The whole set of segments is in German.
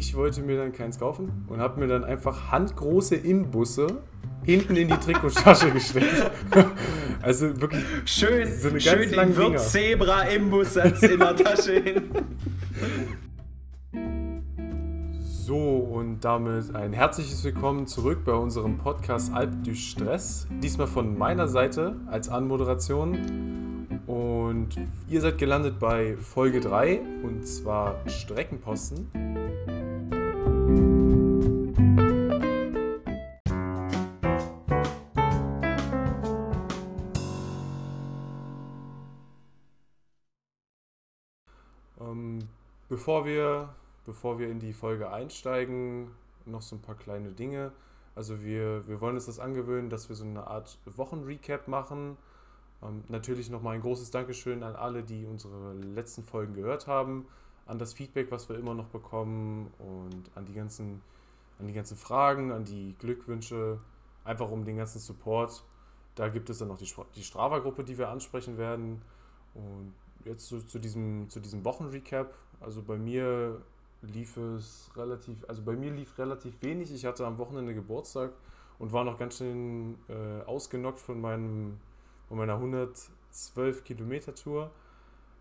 ich wollte mir dann keins kaufen und habe mir dann einfach handgroße Imbusse hinten in die Trikottasche gesteckt. also wirklich schön, so eine schön ganz lange Wirt Zebra Imbussatz in der Tasche hin. So, und damit ein herzliches Willkommen zurück bei unserem Podcast Alp du Stress. Diesmal von meiner Seite als Anmoderation. Und ihr seid gelandet bei Folge 3 und zwar Streckenposten. Bevor wir, bevor wir in die Folge einsteigen, noch so ein paar kleine Dinge. Also wir, wir wollen uns das angewöhnen, dass wir so eine Art Wochenrecap machen. Ähm, natürlich nochmal ein großes Dankeschön an alle, die unsere letzten Folgen gehört haben, an das Feedback, was wir immer noch bekommen und an die ganzen, an die ganzen Fragen, an die Glückwünsche, einfach um den ganzen Support. Da gibt es dann noch die, die Strava-Gruppe, die wir ansprechen werden. Und jetzt zu, zu, diesem, zu diesem Wochenrecap also bei mir lief es relativ, also bei mir lief relativ wenig. Ich hatte am Wochenende Geburtstag und war noch ganz schön äh, ausgenockt von, meinem, von meiner 112 Kilometer Tour.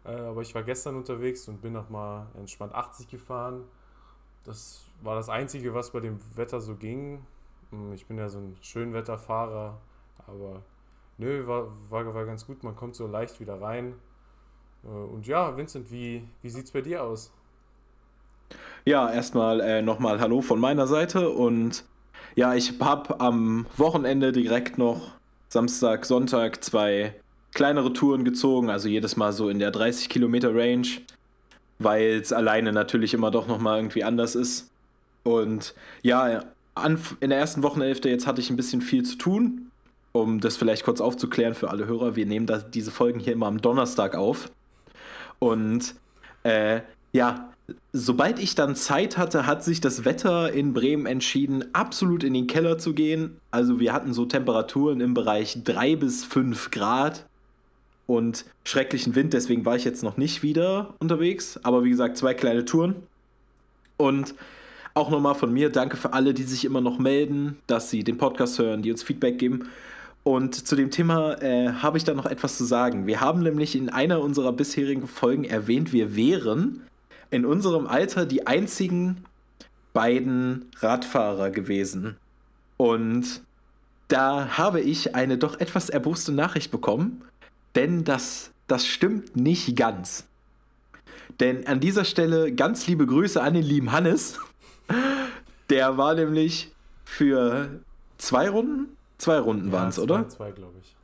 Äh, aber ich war gestern unterwegs und bin noch mal entspannt 80 gefahren. Das war das Einzige, was bei dem Wetter so ging. Hm, ich bin ja so ein Schönwetterfahrer, aber nö, war, war, war ganz gut. Man kommt so leicht wieder rein. Äh, und ja, Vincent, wie, wie sieht es bei dir aus? Ja, erstmal äh, nochmal Hallo von meiner Seite und ja, ich habe am Wochenende direkt noch Samstag, Sonntag zwei kleinere Touren gezogen, also jedes Mal so in der 30 Kilometer Range, weil es alleine natürlich immer doch nochmal irgendwie anders ist. Und ja, in der ersten Wochenhälfte jetzt hatte ich ein bisschen viel zu tun, um das vielleicht kurz aufzuklären für alle Hörer. Wir nehmen da diese Folgen hier immer am Donnerstag auf. Und äh, ja, sobald ich dann Zeit hatte, hat sich das Wetter in Bremen entschieden, absolut in den Keller zu gehen. Also wir hatten so Temperaturen im Bereich 3 bis 5 Grad und schrecklichen Wind, deswegen war ich jetzt noch nicht wieder unterwegs. Aber wie gesagt, zwei kleine Touren. Und auch nochmal von mir, danke für alle, die sich immer noch melden, dass sie den Podcast hören, die uns Feedback geben. Und zu dem Thema äh, habe ich da noch etwas zu sagen. Wir haben nämlich in einer unserer bisherigen Folgen erwähnt, wir wären in unserem Alter die einzigen beiden Radfahrer gewesen. Und da habe ich eine doch etwas erboste Nachricht bekommen, denn das, das stimmt nicht ganz. Denn an dieser Stelle ganz liebe Grüße an den lieben Hannes. Der war nämlich für zwei Runden Zwei Runden ja, waren es, oder? Zwei, glaube ich.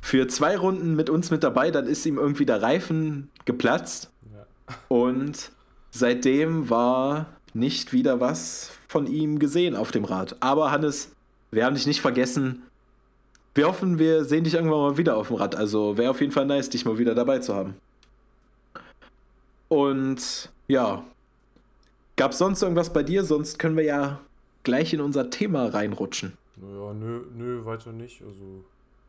Für zwei Runden mit uns mit dabei, dann ist ihm irgendwie der Reifen geplatzt. Ja. Und seitdem war nicht wieder was von ihm gesehen auf dem Rad. Aber Hannes, wir haben dich nicht vergessen. Wir hoffen, wir sehen dich irgendwann mal wieder auf dem Rad. Also wäre auf jeden Fall nice, dich mal wieder dabei zu haben. Und ja, gab es sonst irgendwas bei dir? Sonst können wir ja gleich in unser Thema reinrutschen. Naja, nö, nö, weiter nicht. Also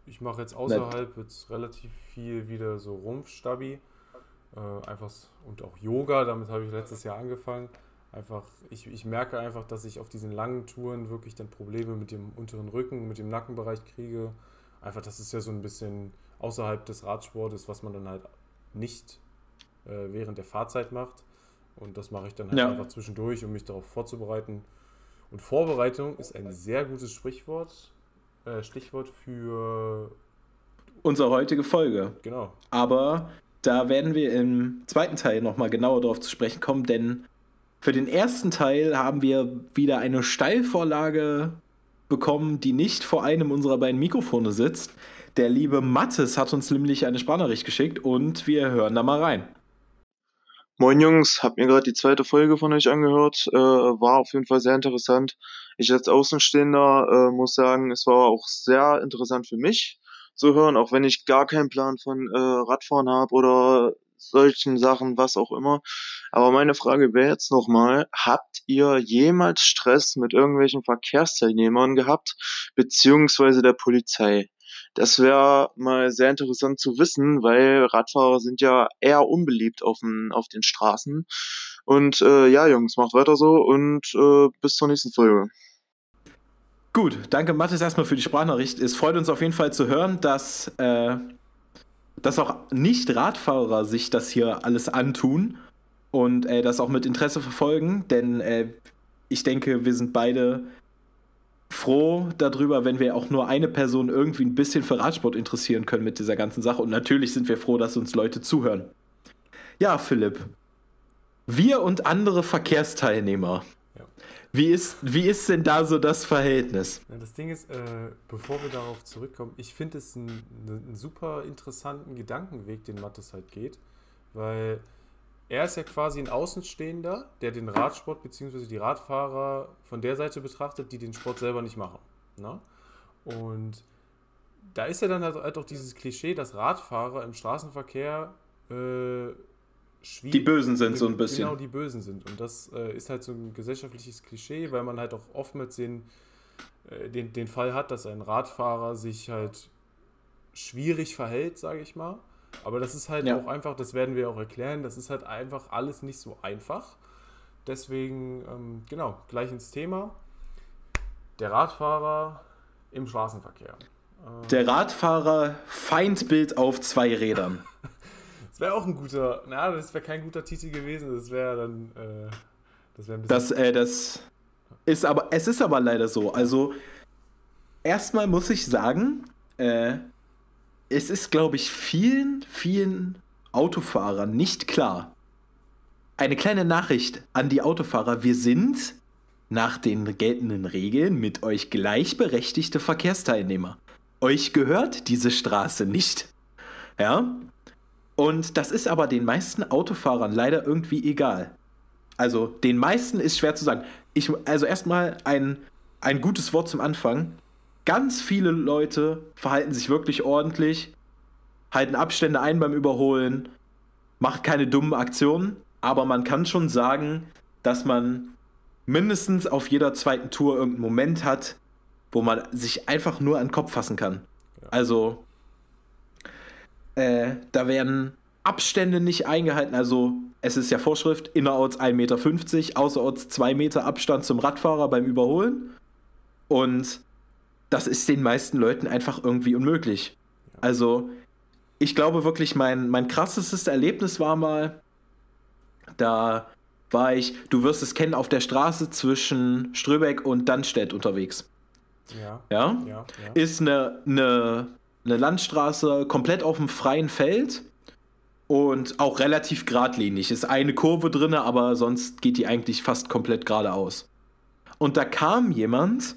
ich mache jetzt außerhalb jetzt relativ viel wieder so Rumpfstabi. Äh, einfach und auch Yoga, damit habe ich letztes Jahr angefangen. Einfach, ich, ich merke einfach, dass ich auf diesen langen Touren wirklich dann Probleme mit dem unteren Rücken, mit dem Nackenbereich kriege. Einfach, das ist ja so ein bisschen außerhalb des Radsportes, was man dann halt nicht äh, während der Fahrzeit macht. Und das mache ich dann halt ja. einfach zwischendurch, um mich darauf vorzubereiten. Und Vorbereitung ist ein sehr gutes Sprichwort, äh, Stichwort für unsere heutige Folge. Genau. Aber da werden wir im zweiten Teil nochmal genauer darauf zu sprechen kommen, denn für den ersten Teil haben wir wieder eine Steilvorlage bekommen, die nicht vor einem unserer beiden Mikrofone sitzt. Der liebe Mattes hat uns nämlich eine Sprachnachricht geschickt und wir hören da mal rein. Moin Jungs, hab mir gerade die zweite Folge von euch angehört, äh, war auf jeden Fall sehr interessant. Ich als Außenstehender äh, muss sagen, es war auch sehr interessant für mich zu hören, auch wenn ich gar keinen Plan von äh, Radfahren habe oder solchen Sachen, was auch immer. Aber meine Frage wäre jetzt nochmal, habt ihr jemals Stress mit irgendwelchen Verkehrsteilnehmern gehabt, beziehungsweise der Polizei? Das wäre mal sehr interessant zu wissen, weil Radfahrer sind ja eher unbeliebt auf den, auf den Straßen. Und äh, ja, Jungs, macht weiter so und äh, bis zur nächsten Folge. Gut, danke Mathis erstmal für die Sprachnachricht. Es freut uns auf jeden Fall zu hören, dass, äh, dass auch Nicht-Radfahrer sich das hier alles antun und äh, das auch mit Interesse verfolgen, denn äh, ich denke, wir sind beide froh darüber, wenn wir auch nur eine Person irgendwie ein bisschen für Radsport interessieren können mit dieser ganzen Sache. Und natürlich sind wir froh, dass uns Leute zuhören. Ja, Philipp. Wir und andere Verkehrsteilnehmer. Wie, ist, wie ist denn da so das Verhältnis? Ja, das Ding ist, äh, bevor wir darauf zurückkommen, ich finde es einen, einen super interessanten Gedankenweg, den Mattes halt geht, weil er ist ja quasi ein Außenstehender, der den Radsport bzw. die Radfahrer von der Seite betrachtet, die den Sport selber nicht machen. Ne? Und da ist ja dann halt, halt auch dieses Klischee, dass Radfahrer im Straßenverkehr äh, schwierig. Die Bösen sind so ein bisschen. Genau, die Bösen sind. Und das äh, ist halt so ein gesellschaftliches Klischee, weil man halt auch oftmals den, äh, den, den Fall hat, dass ein Radfahrer sich halt schwierig verhält, sage ich mal. Aber das ist halt ja. auch einfach, das werden wir auch erklären, das ist halt einfach alles nicht so einfach. Deswegen, ähm, genau, gleich ins Thema. Der Radfahrer im Straßenverkehr. Der Radfahrer Feindbild auf zwei Rädern. Das wäre auch ein guter, na, das wäre kein guter Titel gewesen, das wäre dann, äh, das wäre ein bisschen... Das, äh, das ist aber, es ist aber leider so. Also, erstmal muss ich sagen, äh, es ist, glaube ich, vielen, vielen Autofahrern nicht klar. Eine kleine Nachricht an die Autofahrer. Wir sind nach den geltenden Regeln mit euch gleichberechtigte Verkehrsteilnehmer. Euch gehört diese Straße nicht. Ja? Und das ist aber den meisten Autofahrern leider irgendwie egal. Also den meisten ist schwer zu sagen. Ich, also erstmal ein, ein gutes Wort zum Anfang ganz viele Leute verhalten sich wirklich ordentlich, halten Abstände ein beim Überholen, macht keine dummen Aktionen, aber man kann schon sagen, dass man mindestens auf jeder zweiten Tour irgendeinen Moment hat, wo man sich einfach nur an den Kopf fassen kann. Also, äh, da werden Abstände nicht eingehalten. Also, es ist ja Vorschrift, innerorts 1,50 Meter, außerorts 2 Meter Abstand zum Radfahrer beim Überholen. Und das ist den meisten Leuten einfach irgendwie unmöglich. Also, ich glaube wirklich, mein, mein krassestes Erlebnis war mal, da war ich, du wirst es kennen, auf der Straße zwischen Ströbeck und Dannstedt unterwegs. Ja. Ja? ja, ja. Ist eine, eine, eine Landstraße komplett auf dem freien Feld und auch relativ geradlinig. Ist eine Kurve drin, aber sonst geht die eigentlich fast komplett geradeaus. Und da kam jemand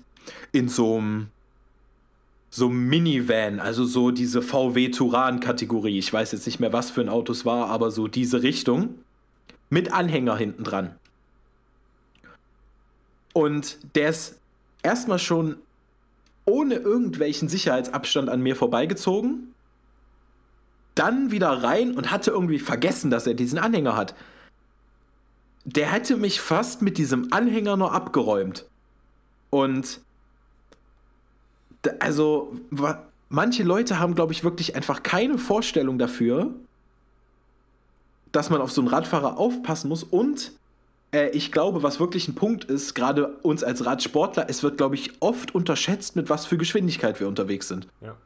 in so einem so Minivan, also so diese VW Turan-Kategorie. Ich weiß jetzt nicht mehr, was für ein Auto es war, aber so diese Richtung. Mit Anhänger hinten dran. Und der ist erstmal schon ohne irgendwelchen Sicherheitsabstand an mir vorbeigezogen. Dann wieder rein und hatte irgendwie vergessen, dass er diesen Anhänger hat. Der hätte mich fast mit diesem Anhänger nur abgeräumt. Und also manche Leute haben, glaube ich, wirklich einfach keine Vorstellung dafür, dass man auf so einen Radfahrer aufpassen muss und äh, ich glaube, was wirklich ein Punkt ist, gerade uns als Radsportler, es wird, glaube ich, oft unterschätzt, mit was für Geschwindigkeit wir unterwegs sind. Ja.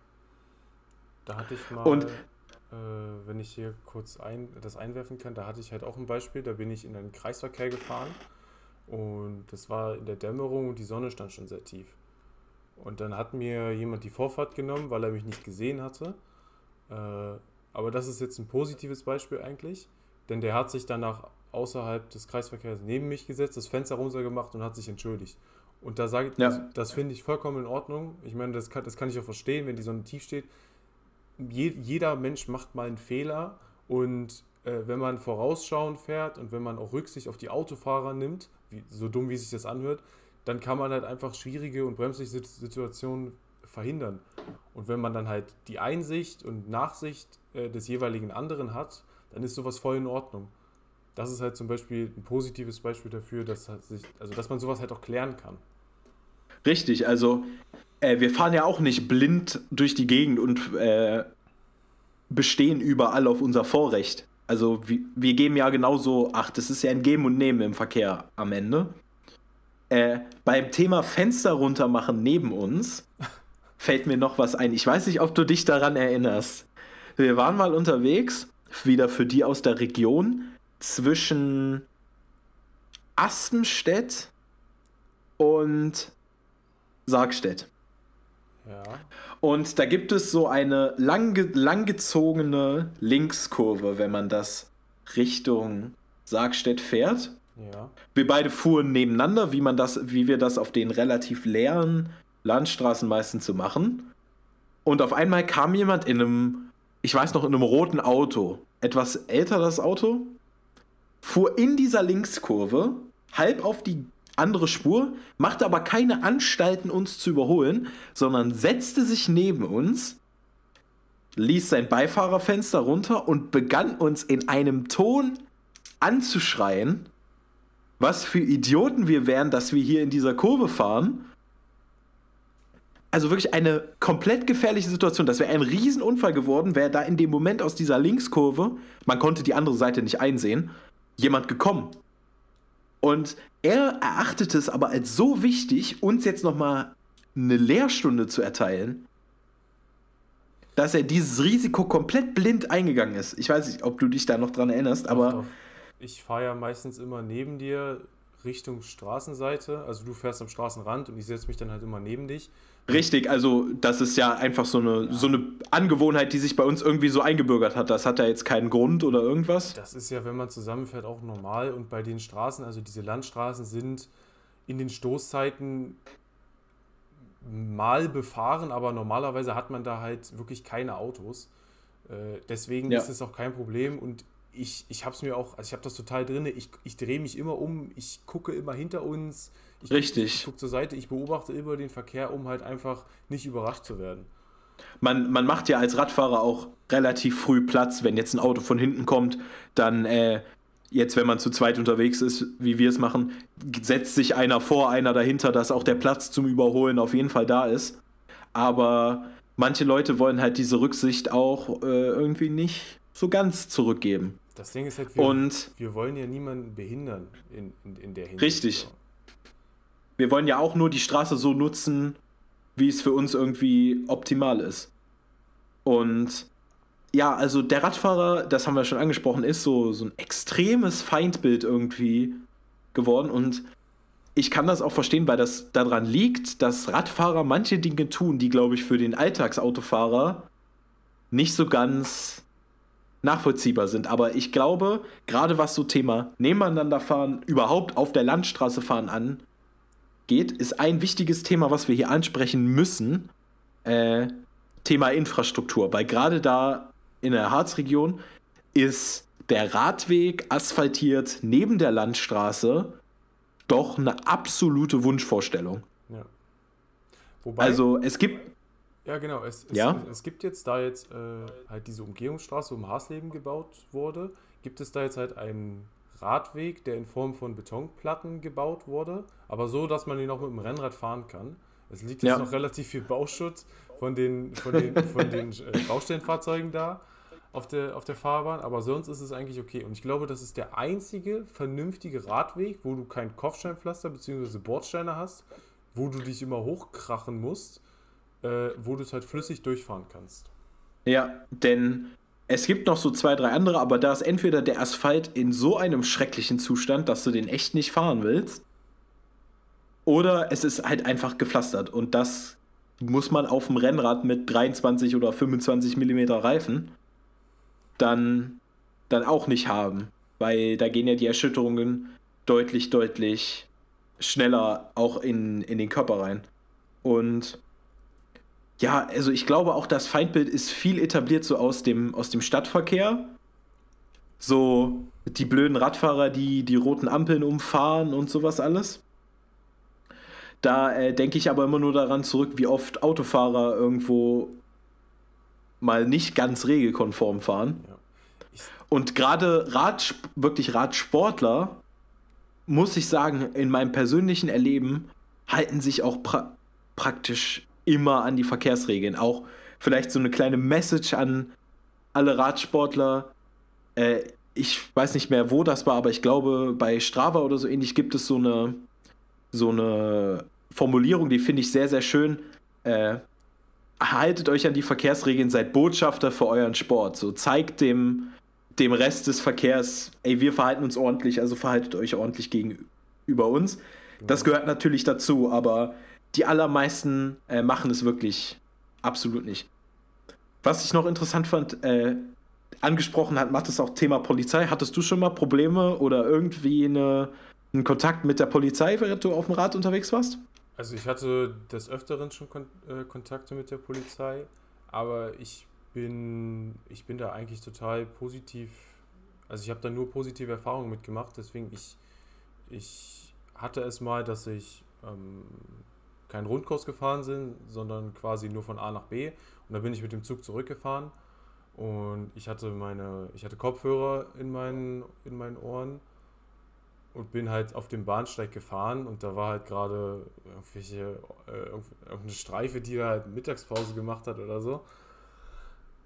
Da hatte ich mal, und, äh, wenn ich hier kurz ein, das einwerfen kann, da hatte ich halt auch ein Beispiel, da bin ich in einen Kreisverkehr gefahren und das war in der Dämmerung und die Sonne stand schon sehr tief. Und dann hat mir jemand die Vorfahrt genommen, weil er mich nicht gesehen hatte. Äh, aber das ist jetzt ein positives Beispiel eigentlich, denn der hat sich danach außerhalb des Kreisverkehrs neben mich gesetzt, das Fenster runtergemacht und hat sich entschuldigt. Und da sage ich, ja. das, das finde ich vollkommen in Ordnung. Ich meine, das kann, das kann ich auch verstehen, wenn die Sonne tief steht. Je, jeder Mensch macht mal einen Fehler und äh, wenn man vorausschauend fährt und wenn man auch Rücksicht auf die Autofahrer nimmt, wie, so dumm wie sich das anhört, dann kann man halt einfach schwierige und bremsliche Situationen verhindern. Und wenn man dann halt die Einsicht und Nachsicht äh, des jeweiligen anderen hat, dann ist sowas voll in Ordnung. Das ist halt zum Beispiel ein positives Beispiel dafür, dass, halt sich, also dass man sowas halt auch klären kann. Richtig, also äh, wir fahren ja auch nicht blind durch die Gegend und äh, bestehen überall auf unser Vorrecht. Also wir, wir geben ja genauso, ach, das ist ja ein Geben und Nehmen im Verkehr am Ende. Äh, beim Thema Fenster runter machen neben uns fällt mir noch was ein. Ich weiß nicht, ob du dich daran erinnerst. Wir waren mal unterwegs, wieder für die aus der Region, zwischen Aspenstedt und Sargstedt. Ja. Und da gibt es so eine langge langgezogene Linkskurve, wenn man das Richtung Sargstedt fährt. Ja. Wir beide fuhren nebeneinander, wie man das, wie wir das auf den relativ leeren Landstraßen meistens so machen. Und auf einmal kam jemand in einem, ich weiß noch, in einem roten Auto. Etwas älter das Auto. Fuhr in dieser Linkskurve halb auf die andere Spur, machte aber keine Anstalten, uns zu überholen, sondern setzte sich neben uns, ließ sein Beifahrerfenster runter und begann uns in einem Ton anzuschreien, was für Idioten wir wären, dass wir hier in dieser Kurve fahren. Also wirklich eine komplett gefährliche Situation. Das wäre ein Riesenunfall geworden, wäre da in dem Moment aus dieser Linkskurve, man konnte die andere Seite nicht einsehen, jemand gekommen. Und er erachtete es aber als so wichtig, uns jetzt nochmal eine Lehrstunde zu erteilen, dass er dieses Risiko komplett blind eingegangen ist. Ich weiß nicht, ob du dich da noch dran erinnerst, aber. Doch, doch. Ich fahre ja meistens immer neben dir Richtung Straßenseite. Also du fährst am Straßenrand und ich setze mich dann halt immer neben dich. Richtig, also das ist ja einfach so eine, so eine Angewohnheit, die sich bei uns irgendwie so eingebürgert hat. Das hat ja jetzt keinen Grund oder irgendwas. Das ist ja, wenn man zusammenfährt, auch normal. Und bei den Straßen, also diese Landstraßen sind in den Stoßzeiten mal befahren, aber normalerweise hat man da halt wirklich keine Autos. Äh, deswegen Ja. ist es auch kein Problem und ich, ich habe es mir auch, also ich habe das total drin, ich, ich drehe mich immer um, ich gucke immer hinter uns, ich, Richtig. ich gucke zur Seite, ich beobachte immer den Verkehr, um halt einfach nicht überrascht zu werden. Man, man macht ja als Radfahrer auch relativ früh Platz, wenn jetzt ein Auto von hinten kommt, dann äh, jetzt, wenn man zu zweit unterwegs ist, wie wir es machen, setzt sich einer vor, einer dahinter, dass auch der Platz zum Überholen auf jeden Fall da ist. Aber manche Leute wollen halt diese Rücksicht auch äh, irgendwie nicht so ganz zurückgeben. Das Ding ist halt, wir, Und wir wollen ja niemanden behindern in, in, in der Hinsicht. Richtig. So. Wir wollen ja auch nur die Straße so nutzen, wie es für uns irgendwie optimal ist. Und ja, also der Radfahrer, das haben wir schon angesprochen, ist so, so ein extremes Feindbild irgendwie geworden. Und ich kann das auch verstehen, weil das daran liegt, dass Radfahrer manche Dinge tun, die, glaube ich, für den Alltagsautofahrer nicht so ganz nachvollziehbar sind. Aber ich glaube, gerade was so Thema nebeneinander fahren, überhaupt auf der Landstraße fahren angeht, ist ein wichtiges Thema, was wir hier ansprechen müssen. Äh, Thema Infrastruktur. Weil gerade da in der Harzregion ist der Radweg asphaltiert neben der Landstraße doch eine absolute Wunschvorstellung. Ja. Wobei, Also es gibt ja genau, es, es, Ja? es gibt jetzt, da jetzt äh, halt diese Umgehungsstraße um Hasleben gebaut wurde, gibt es da jetzt halt einen Radweg, der in Form von Betonplatten gebaut wurde, aber so, dass man ihn auch mit dem Rennrad fahren kann. Es liegt jetzt Ja. noch relativ viel Bauschutz von den, von den, von den äh, Baustellenfahrzeugen da auf der, auf der Fahrbahn, aber sonst ist es eigentlich okay. Und ich glaube, das ist der einzige vernünftige Radweg, wo du kein Kopfsteinpflaster bzw. Bordsteine hast, wo du dich immer hochkrachen musst, äh, wo du es halt flüssig durchfahren kannst. Ja, denn es gibt noch so zwei, drei andere, aber da ist entweder der Asphalt in so einem schrecklichen Zustand, dass du den echt nicht fahren willst, oder es ist halt einfach gepflastert und das muss man auf dem Rennrad mit 23 oder 25 Millimeter Reifen dann, dann auch nicht haben, weil da gehen ja die Erschütterungen deutlich, deutlich schneller auch in, in den Körper rein. Und ja, also ich glaube auch, das Feindbild ist viel etabliert so aus dem, aus dem Stadtverkehr. So die blöden Radfahrer, die die roten Ampeln umfahren und sowas alles. Da äh, denke ich aber immer nur daran zurück, wie oft Autofahrer irgendwo mal nicht ganz regelkonform fahren. Ja. Und gerade Rad, wirklich Radsportler, muss ich sagen, in meinem persönlichen Erleben halten sich auch pra praktisch immer an die Verkehrsregeln. Auch vielleicht so eine kleine Message an alle Radsportler. äh, ich weiß nicht mehr, wo das war, aber ich glaube, bei Strava oder so ähnlich gibt es so eine, so eine Formulierung, die finde ich sehr, sehr schön. Äh, haltet euch an die Verkehrsregeln, seid Botschafter für euren Sport. So zeigt dem, dem Rest des Verkehrs, ey, wir verhalten uns ordentlich, also verhaltet euch ordentlich gegenüber uns. Das gehört natürlich dazu, aber die allermeisten äh, machen es wirklich absolut nicht. Was ich noch interessant fand, äh, angesprochen hat, macht es auch Thema Polizei. Hattest du schon mal Probleme oder irgendwie eine, einen Kontakt mit der Polizei, während du auf dem Rad unterwegs warst? Also ich hatte des Öfteren schon Kon äh, Kontakte mit der Polizei, aber ich bin, ich bin da eigentlich total positiv, also ich habe da nur positive Erfahrungen mitgemacht, deswegen ich, ich hatte es mal, dass ich ähm, keinen Rundkurs gefahren bin, sondern quasi nur von A nach B. Und da bin ich mit dem Zug zurückgefahren. Und ich hatte meine, ich hatte Kopfhörer in meinen, in meinen Ohren und bin halt auf dem Bahnsteig gefahren. Und da war halt gerade irgendwelche, äh, irgendeine Streife, die da halt Mittagspause gemacht hat oder so.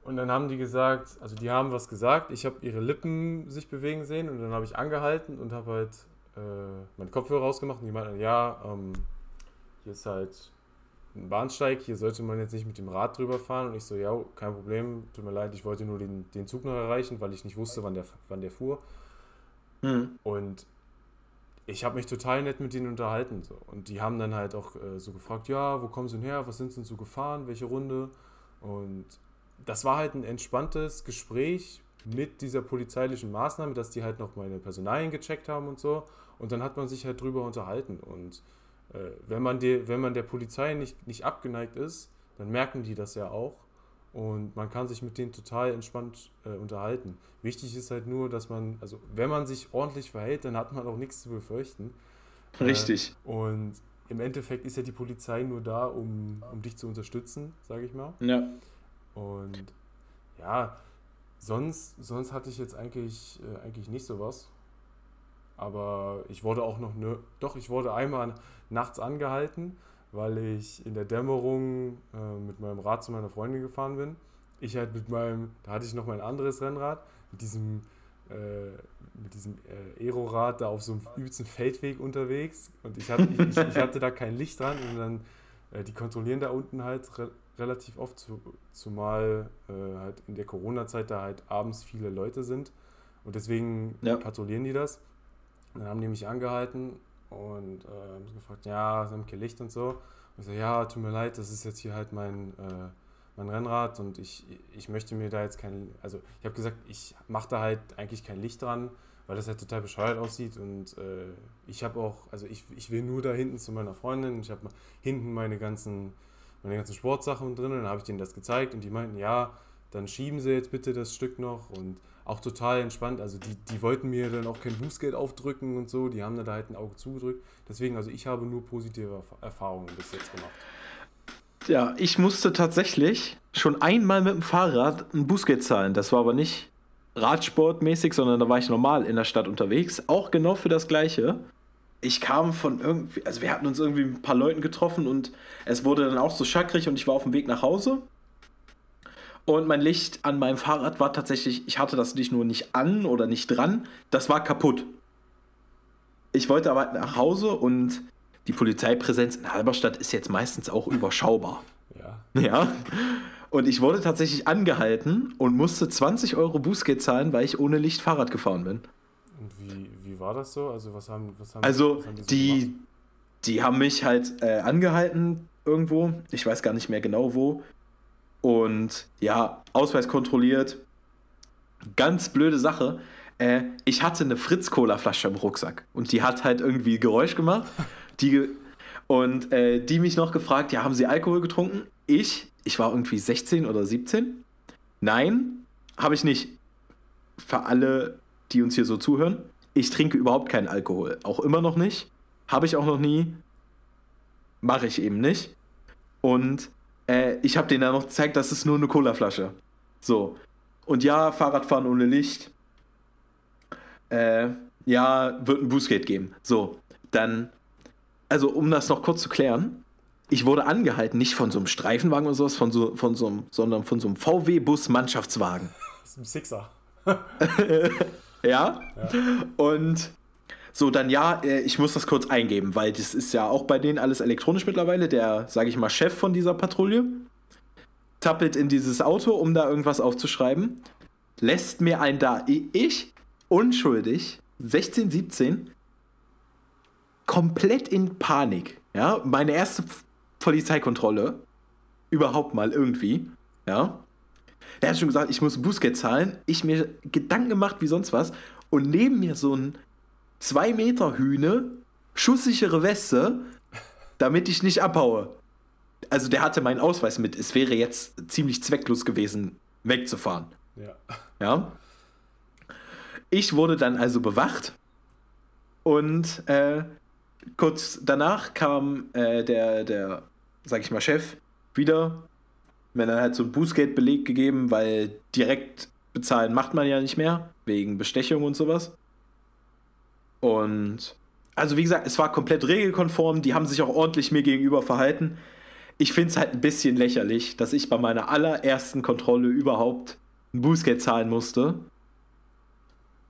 Und dann haben die gesagt, also die haben was gesagt, ich habe ihre Lippen sich bewegen sehen und dann habe ich angehalten und habe halt äh, meine Kopfhörer rausgemacht. Und die meinten, ja, ähm, hier ist halt ein Bahnsteig, hier sollte man jetzt nicht mit dem Rad drüber fahren. Und ich so, ja, kein Problem, tut mir leid, ich wollte nur den, den Zug noch erreichen, weil ich nicht wusste, wann der, wann der fuhr. Hm. Und ich habe mich total nett mit denen unterhalten. So. Und die haben dann halt auch äh, so gefragt, ja, wo kommen sie denn her, was sind sie denn so gefahren, welche Runde? Und das war halt ein entspanntes Gespräch mit dieser polizeilichen Maßnahme, dass die halt noch meine Personalien gecheckt haben und so. Und dann hat man sich halt drüber unterhalten. Und wenn, man die, wenn man der Polizei nicht, nicht abgeneigt ist, dann merken die das ja auch. Und man kann sich mit denen total entspannt äh, unterhalten. Wichtig ist halt nur, dass man, also wenn man sich ordentlich verhält, dann hat man auch nichts zu befürchten. Richtig. Äh, und im Endeffekt ist ja die Polizei nur da, um, um dich zu unterstützen, sage ich mal. Ja. Und ja, sonst, sonst hatte ich jetzt eigentlich, äh, eigentlich nicht sowas. Aber ich wurde auch noch, ne, doch, ich wurde einmal nachts angehalten weil ich in der Dämmerung äh, mit meinem Rad zu meiner Freundin gefahren bin. Ich halt mit meinem, da hatte ich noch mein anderes Rennrad, mit diesem, äh, mit diesem äh, Aerorad da auf so einem übelsten Feldweg unterwegs und ich hatte, ich, ich hatte da kein Licht dran und dann, äh, die kontrollieren da unten halt re relativ oft, zu, zumal äh, halt in der Corona-Zeit da halt abends viele Leute sind und deswegen ja. patrouillieren die das. Dann haben die mich angehalten und äh, haben gefragt, ja, sie haben kein Licht und so. Und ich so, ja, tut mir leid, das ist jetzt hier halt mein, äh, mein Rennrad und ich, ich möchte mir da jetzt kein, also ich habe gesagt, ich mache da halt eigentlich kein Licht dran, weil das halt total bescheuert aussieht und äh, ich habe auch, also ich, ich will nur da hinten zu meiner Freundin, ich habe hinten meine ganzen, meine ganzen Sportsachen drin und dann habe ich denen das gezeigt und die meinten, ja, dann schieben sie jetzt bitte das Stück noch und auch total entspannt. Also die, die wollten mir dann auch kein Bußgeld aufdrücken und so, die haben da halt ein Auge zugedrückt. Deswegen, also ich habe nur positive Erfahrungen bis jetzt gemacht. Ja, ich musste tatsächlich schon einmal mit dem Fahrrad ein Bußgeld zahlen. Das war aber nicht Radsportmäßig, sondern da war ich normal in der Stadt unterwegs. Auch genau für das Gleiche. Ich kam von irgendwie, also wir hatten uns irgendwie mit ein paar Leuten getroffen und es wurde dann auch so schackrig und ich war auf dem Weg nach Hause und mein Licht an meinem Fahrrad war tatsächlich, ich hatte das nicht nur nicht an oder nicht dran, das war kaputt. Ich wollte aber nach Hause und die Polizeipräsenz in Halberstadt ist jetzt meistens auch überschaubar. Ja. Ja. Und ich wurde tatsächlich angehalten und musste 20 Euro Bußgeld zahlen, weil ich ohne Licht Fahrrad gefahren bin. Und wie, wie war das so? Also was haben, was haben, also was haben die, so die, die, haben mich halt äh, angehalten irgendwo. Ich weiß gar nicht mehr genau wo. Und ja, Ausweis kontrolliert. Ganz blöde Sache. Äh, ich hatte eine Fritz-Cola-Flasche im Rucksack und die hat halt irgendwie Geräusch gemacht. Die, und äh, die mich noch gefragt, ja, haben Sie Alkohol getrunken? Ich, ich war irgendwie 16 oder 17. Nein, habe ich nicht. Für alle, die uns hier so zuhören, ich trinke überhaupt keinen Alkohol. Auch immer noch nicht. Habe ich auch noch nie. Mache ich eben nicht. Und äh, ich habe denen dann noch gezeigt, das ist nur eine Colaflasche. So. Und ja, Fahrradfahren ohne Licht. Äh, ja, wird ein Bußgeld geben. So, dann, also um das noch kurz zu klären, ich wurde angehalten, nicht von so einem Streifenwagen oder sowas, von so, von so einem, sondern von so einem VW-Bus-Mannschaftswagen. Das ist ein Sixer. ja? ja. Und so, dann ja, äh, ich muss das kurz eingeben, weil das ist ja auch bei denen alles elektronisch mittlerweile. Der, sage ich mal, Chef von dieser Patrouille tappelt in dieses Auto, um da irgendwas aufzuschreiben, lässt mir ein da. Ich, unschuldig, 16, 17, komplett in Panik. Ja, meine erste Polizeikontrolle überhaupt mal irgendwie. Ja. Er hat schon gesagt, ich muss Bußgeld zahlen. Ich mir Gedanken gemacht wie sonst was. Und neben mir so ein 2 Meter Hühne, schusssichere Weste, damit ich nicht abhaue. Also der hatte meinen Ausweis mit. Es wäre jetzt ziemlich zwecklos gewesen, wegzufahren. Ja. Ja. Ich wurde dann also bewacht und äh, kurz danach kam äh, der, der, sag ich mal, Chef wieder. Mir dann halt so ein Bußgeldbeleg gegeben, weil direkt bezahlen macht man ja nicht mehr, wegen Bestechung und sowas. Und also wie gesagt, es war komplett regelkonform, die haben sich auch ordentlich mir gegenüber verhalten. Ich finde es halt ein bisschen lächerlich, dass ich bei meiner allerersten Kontrolle überhaupt ein Bußgeld zahlen musste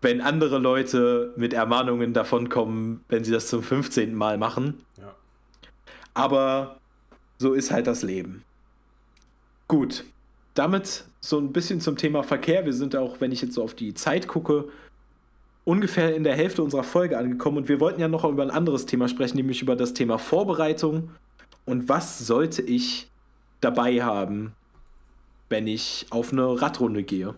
wenn andere Leute mit Ermahnungen davonkommen, wenn sie das zum 15. Mal machen. Ja. Aber so ist halt das Leben. Gut, damit so ein bisschen zum Thema Verkehr. Wir sind auch, wenn ich jetzt so auf die Zeit gucke, ungefähr in der Hälfte unserer Folge angekommen und wir wollten ja noch über ein anderes Thema sprechen, nämlich über das Thema Vorbereitung und was sollte ich dabei haben, wenn ich auf eine Radrunde gehe.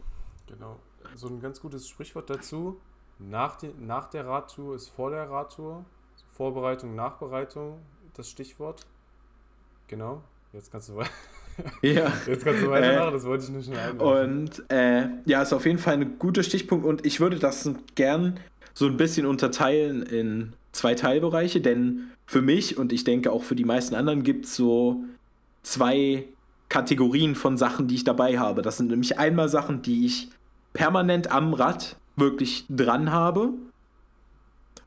Genau so ein ganz gutes Sprichwort dazu. Nach, die, nach der Radtour ist vor der Radtour. Vorbereitung, Nachbereitung, das Stichwort. Genau. Jetzt kannst du, ja. Jetzt kannst du weitermachen, äh, das wollte ich nicht schon. Und äh, ja, ist auf jeden Fall ein guter Stichpunkt und ich würde das gern so ein bisschen unterteilen in zwei Teilbereiche, denn für mich und ich denke auch für die meisten anderen gibt es so zwei Kategorien von Sachen, die ich dabei habe. Das sind nämlich einmal Sachen, die ich permanent am Rad wirklich dran habe.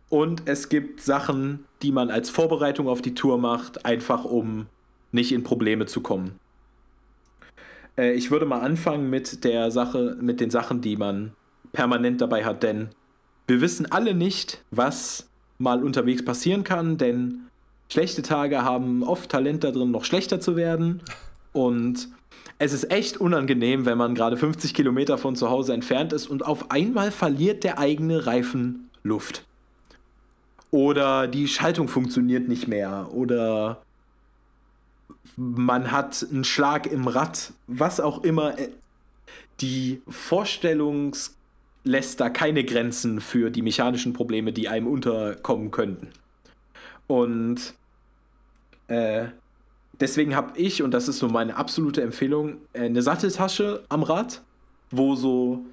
Und es gibt Sachen, die man als Vorbereitung auf die Tour macht, einfach um nicht in Probleme zu kommen. Äh, ich würde mal anfangen mit der Sache, mit den Sachen, die man permanent dabei hat, denn wir wissen alle nicht, was mal unterwegs passieren kann, denn schlechte Tage haben oft Talent da drin, noch schlechter zu werden. Und es ist echt unangenehm, wenn man gerade 50 Kilometer von zu Hause entfernt ist und auf einmal verliert der eigene Reifen Luft. Oder die Schaltung funktioniert nicht mehr. Oder man hat einen Schlag im Rad. Was auch immer. Die Vorstellung lässt da keine Grenzen für die mechanischen Probleme, die einem unterkommen könnten. Und äh, deswegen habe ich, und das ist so meine absolute Empfehlung, äh, eine Satteltasche am Rad, wo so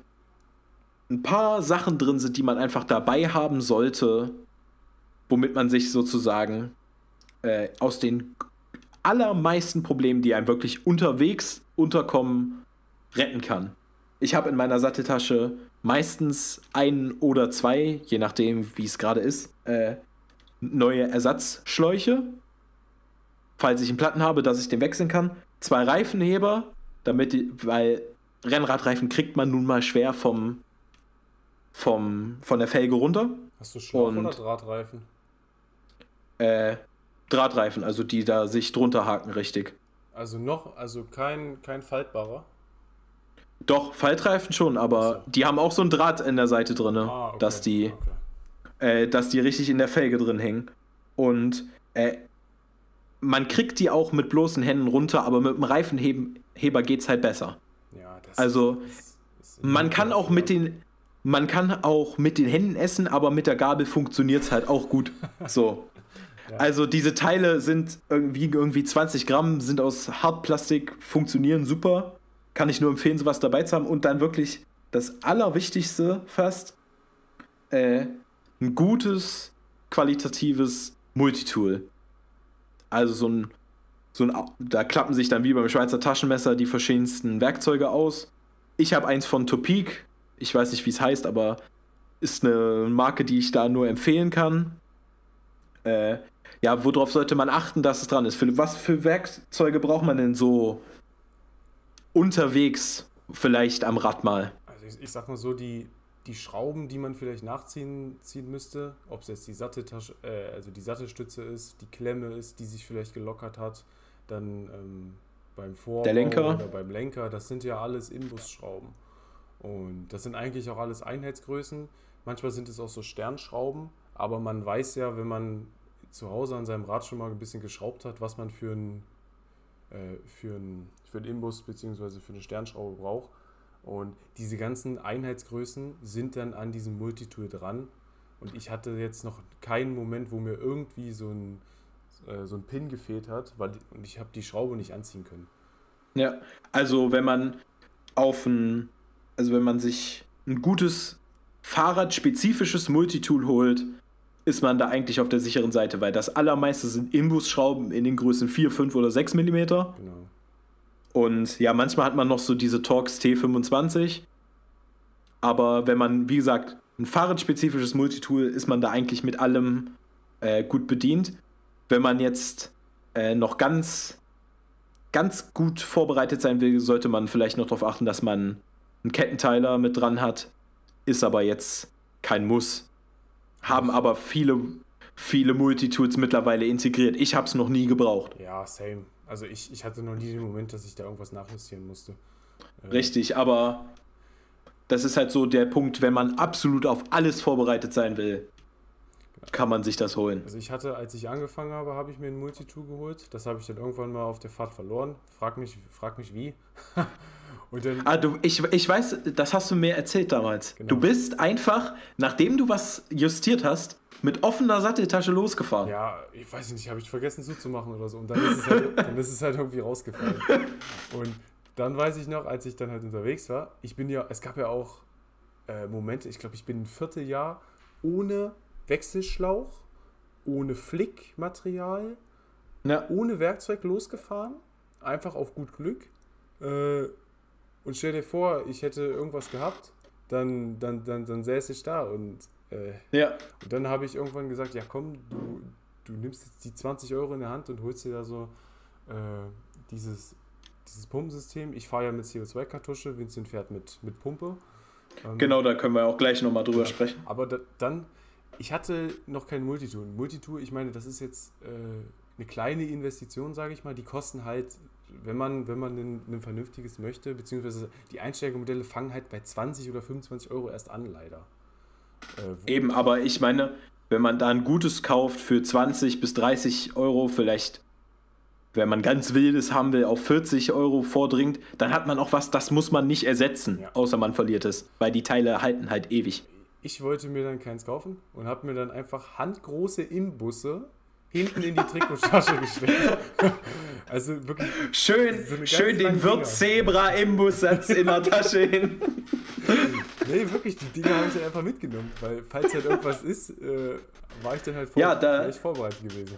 ein paar Sachen drin sind, die man einfach dabei haben sollte, womit man sich sozusagen äh, aus den allermeisten Problemen, die einem wirklich unterwegs unterkommen, retten kann. Ich habe in meiner Satteltasche meistens ein oder zwei, je nachdem, wie es gerade ist, äh, neue Ersatzschläuche, falls ich einen Platten habe, dass ich den wechseln kann. Zwei Reifenheber, damit die, weil Rennradreifen kriegt man nun mal schwer vom, vom von der Felge runter. Hast du Schlauch Und, oder Drahtreifen? Äh, Drahtreifen, also die da sich drunter haken, richtig. Also noch, also kein, kein faltbarer? Doch, Faltreifen schon, aber so. die haben auch so ein Draht in der Seite drin, ah, okay, dass die okay. äh, dass die richtig in der Felge drin hängen. Und äh, man kriegt die auch mit bloßen Händen runter, aber mit dem Reifenheber geht es halt besser. Ja, das also ist, ist man kann auch mit den man kann auch mit den Händen essen, aber mit der Gabel funktioniert es halt auch gut. So. Also diese Teile sind irgendwie, irgendwie 20 Gramm, sind aus Hartplastik, funktionieren super. Kann ich nur empfehlen, sowas dabei zu haben. Und dann wirklich das Allerwichtigste fast, äh, ein gutes, qualitatives Multitool. Also so ein, so ein, da klappen sich dann wie beim Schweizer Taschenmesser die verschiedensten Werkzeuge aus. Ich habe eins von Topik. Ich weiß nicht, wie es heißt, aber ist eine Marke, die ich da nur empfehlen kann. Äh, ja, worauf sollte man achten, dass es dran ist? Für, was für Werkzeuge braucht man denn so unterwegs vielleicht am Rad mal? Also ich, ich sag mal so, die, die Schrauben, die man vielleicht nachziehen ziehen müsste, ob es jetzt die Satteltasche, äh, also die Sattelstütze ist, die Klemme ist, die sich vielleicht gelockert hat, dann ähm, beim Vorbau oder beim Lenker, das sind ja alles Imbusschrauben. Und das sind eigentlich auch alles Einheitsgrößen. Manchmal sind es auch so Sternschrauben, aber man weiß ja, wenn man zu Hause an seinem Rad schon mal ein bisschen geschraubt hat, was man für einen äh, für einen für einen Imbus bzw. für eine Sternschraube braucht. Und diese ganzen Einheitsgrößen sind dann an diesem Multitool dran. Und ich hatte jetzt noch keinen Moment, wo mir irgendwie so ein, äh, so ein Pin gefehlt hat, weil und ich habe die Schraube nicht anziehen können. Ja, also wenn man auf ein, also wenn man sich ein gutes fahrradspezifisches Multitool holt, ist man da eigentlich auf der sicheren Seite, weil das allermeiste sind Imbusschrauben in den Größen 4, 5 oder 6 mm. Genau. Und ja, manchmal hat man noch so diese Torx T25. Aber wenn man, wie gesagt, ein fahrradspezifisches Multitool, ist man da eigentlich mit allem äh, gut bedient. Wenn man jetzt äh, noch ganz, ganz gut vorbereitet sein will, sollte man vielleicht noch darauf achten, dass man einen Kettenteiler mit dran hat. Ist aber jetzt kein Muss. Haben aber viele, viele Multitools mittlerweile integriert. Ich habe es noch nie gebraucht. Ja, same. Also ich, ich hatte noch nie den Moment, dass ich da irgendwas nachjustieren musste. Äh, Richtig, aber das ist halt so der Punkt, wenn man absolut auf alles vorbereitet sein will, kann man sich das holen. Also ich hatte, als ich angefangen habe, habe ich mir ein Multitool geholt. Das habe ich dann irgendwann mal auf der Fahrt verloren. Frag mich, frag mich wie. Ah, du, ich, ich weiß, das hast du mir erzählt damals. Genau. Du bist einfach, nachdem du was justiert hast, mit offener Satteltasche losgefahren. ja, ich weiß nicht, habe ich vergessen zuzumachen oder so. Und dann ist es halt, dann ist es halt irgendwie rausgefallen. Und dann weiß ich noch, als ich dann halt unterwegs war, ich bin ja, es gab ja auch äh, Momente, ich glaube, ich bin ein Vierteljahr ohne Wechselschlauch, ohne Flickmaterial, Ja. ohne Werkzeug losgefahren, einfach auf gut Glück. Äh, und stell dir vor, ich hätte irgendwas gehabt, dann, dann, dann, dann säße ich da und, äh, ja. und dann habe ich irgendwann gesagt, ja komm, du, du nimmst jetzt die 20 Euro in der Hand und holst dir da so äh, dieses, dieses Pumpensystem. Ich fahre ja mit CO2-Kartusche, Vincent fährt mit, mit Pumpe. Ähm, Genau, da können wir auch gleich nochmal drüber sprechen. aber da, dann, ich hatte noch kein Multitool. Multitool, ich meine, das ist jetzt äh, eine kleine Investition, sage ich mal. Die kosten halt, wenn man, wenn man ein, ein vernünftiges möchte, beziehungsweise die Einsteigermodelle fangen halt bei 20 oder 25 Euro erst an, leider. Äh, Eben, aber ich meine, wenn man da ein gutes kauft für 20 bis 30 Euro, vielleicht, wenn man ganz wildes haben will, auf 40 Euro vordringt, dann hat man auch was, das muss man nicht ersetzen, Ja. außer man verliert es, weil die Teile halten halt ewig. ich wollte mir dann keins kaufen und habe mir dann einfach handgroße Imbusse hinten in die Trikottasche gesteckt. also wirklich, Schön, So schön den. Wirt-Zebra-Imbussatz in der Tasche hin. nee, wirklich, die Dinger habe ich dann einfach mitgenommen, weil falls halt irgendwas ist, äh, war ich dann halt vor, Ja, da- vorbereitet gewesen.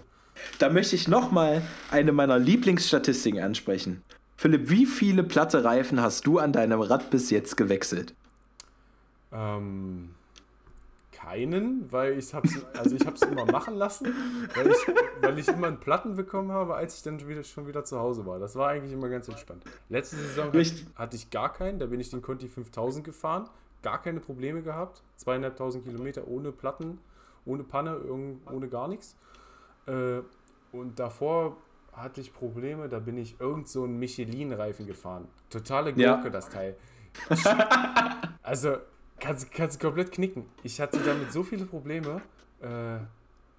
Da möchte ich nochmal eine meiner Lieblingsstatistiken ansprechen. Philipp, wie viele platte Reifen hast du an deinem Rad bis jetzt gewechselt? Ähm, keinen, weil ich hab's, also ich habe es immer machen lassen, weil ich, weil ich immer einen Platten bekommen habe, als ich dann schon wieder, schon wieder zu Hause war. Das war eigentlich immer ganz entspannt. Letzte Saison hatte, Richtig. hatte ich gar keinen, da bin ich den Conti 5000 gefahren, gar keine Probleme gehabt, zweieinhalbtausend Kilometer ohne Platten, ohne Panne, ohne gar nichts. Äh, und davor hatte ich Probleme, da bin ich irgend so einen Michelin-Reifen gefahren. Totale Ja. Gurke, das Teil. Also, kannst, kannst komplett knicken. Ich hatte damit so viele Probleme. Äh,